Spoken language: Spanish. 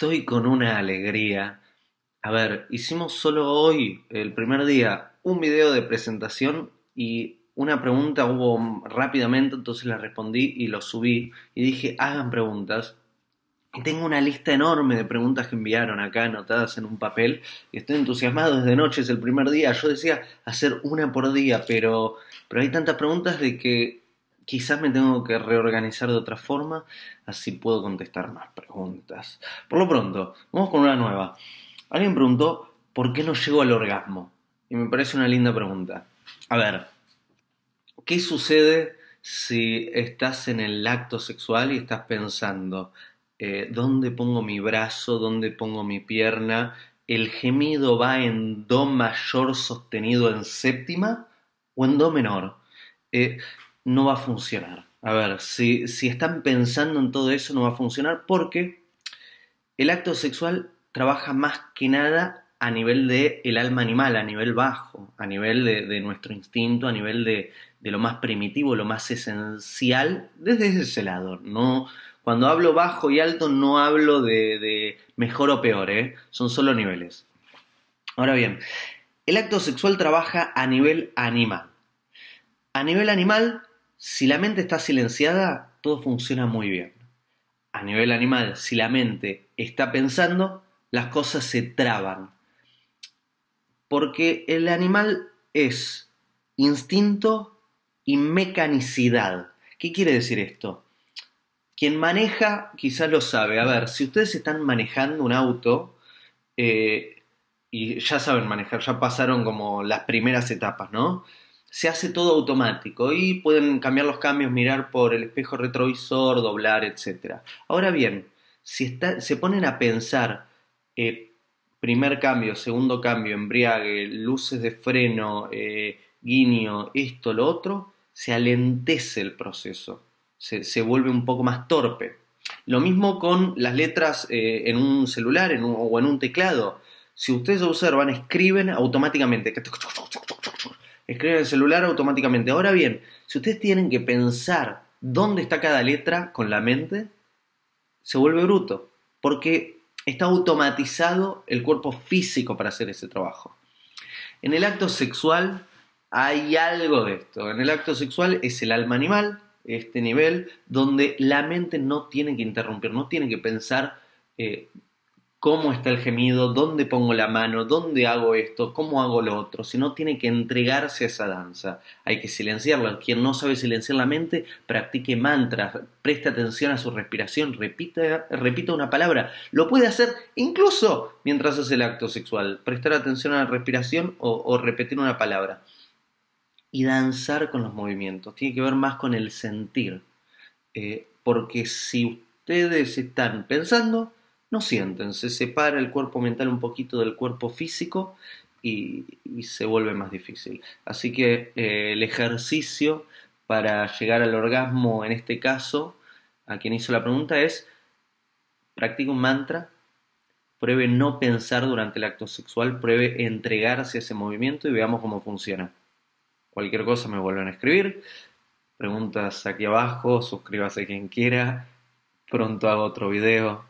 Estoy con una alegría. A ver, hicimos solo hoy, el primer día, un video de presentación y una pregunta hubo rápidamente, entonces la respondí y lo subí y dije, hagan preguntas. Y tengo una lista enorme de preguntas que enviaron acá anotadas en un papel y estoy entusiasmado desde noche, es el primer día. Yo decía hacer una por día, pero, pero hay tantas preguntas de que quizás me tengo que reorganizar de otra forma, así puedo contestar más preguntas. Por lo pronto, vamos con una nueva. Alguien preguntó, ¿por qué no llego al orgasmo? Y me parece una linda pregunta. A ver, ¿qué sucede si estás en el acto sexual y estás pensando, eh, ¿dónde pongo mi brazo? ¿Dónde pongo mi pierna? ¿El gemido va en Do mayor sostenido en séptima o en Do menor? Eh, no va a funcionar. A ver, si, si están pensando en todo eso, no va a funcionar porque el acto sexual trabaja más que nada a nivel de el alma animal, a nivel bajo, a nivel de, nuestro instinto, a nivel de, lo más primitivo, lo más esencial, desde ese lado. No, cuando hablo bajo y alto no hablo de, de mejor o peor, ¿eh? son solo niveles. Ahora bien, el acto sexual trabaja a nivel animal. A nivel animal si la mente está silenciada, todo funciona muy bien. A nivel animal, si la mente está pensando, las cosas se traban. Porque el animal es instinto y mecanicidad. ¿Qué quiere decir esto? Quien maneja quizás lo sabe. A ver, si ustedes están manejando un auto eh, y ya saben manejar, ya pasaron como las primeras etapas, ¿no? Se hace todo automático y pueden cambiar los cambios, mirar por el espejo retrovisor, doblar, etc. Ahora bien, si se ponen a pensar eh, primer cambio, segundo cambio, embriague, luces de freno, eh, guiño, esto, lo otro, se alentece el proceso, se, vuelve un poco más torpe. Lo mismo con las letras eh, en un celular o en un teclado. Si ustedes observan, escriben automáticamente escriben en el celular automáticamente. Ahora bien, si ustedes tienen que pensar dónde está cada letra con la mente, se vuelve bruto, porque está automatizado el cuerpo físico para hacer ese trabajo. En el acto sexual hay algo de esto. En el acto sexual es el alma animal, este nivel, donde la mente no tiene que interrumpir, no tiene que pensar eh, cómo está el gemido, dónde pongo la mano, dónde hago esto, cómo hago lo otro, sino tiene que entregarse a esa danza. Hay que silenciarla. Quien no sabe silenciar la mente, practique mantras, preste atención a su respiración, repita, repita una palabra. Lo puede hacer incluso mientras hace el acto sexual. Prestar atención a la respiración o, repetir una palabra. Y danzar con los movimientos. Tiene que ver más con el sentir. Eh, porque si ustedes están pensando, no sienten, se separa el cuerpo mental un poquito del cuerpo físico y, se vuelve más difícil. Así que eh, el ejercicio para llegar al orgasmo en este caso, a quien hizo la pregunta es, practique un mantra, pruebe no pensar durante el acto sexual, pruebe entregarse a ese movimiento y veamos cómo funciona. Cualquier cosa me vuelven a escribir, preguntas aquí abajo, suscríbase quien quiera, pronto hago otro video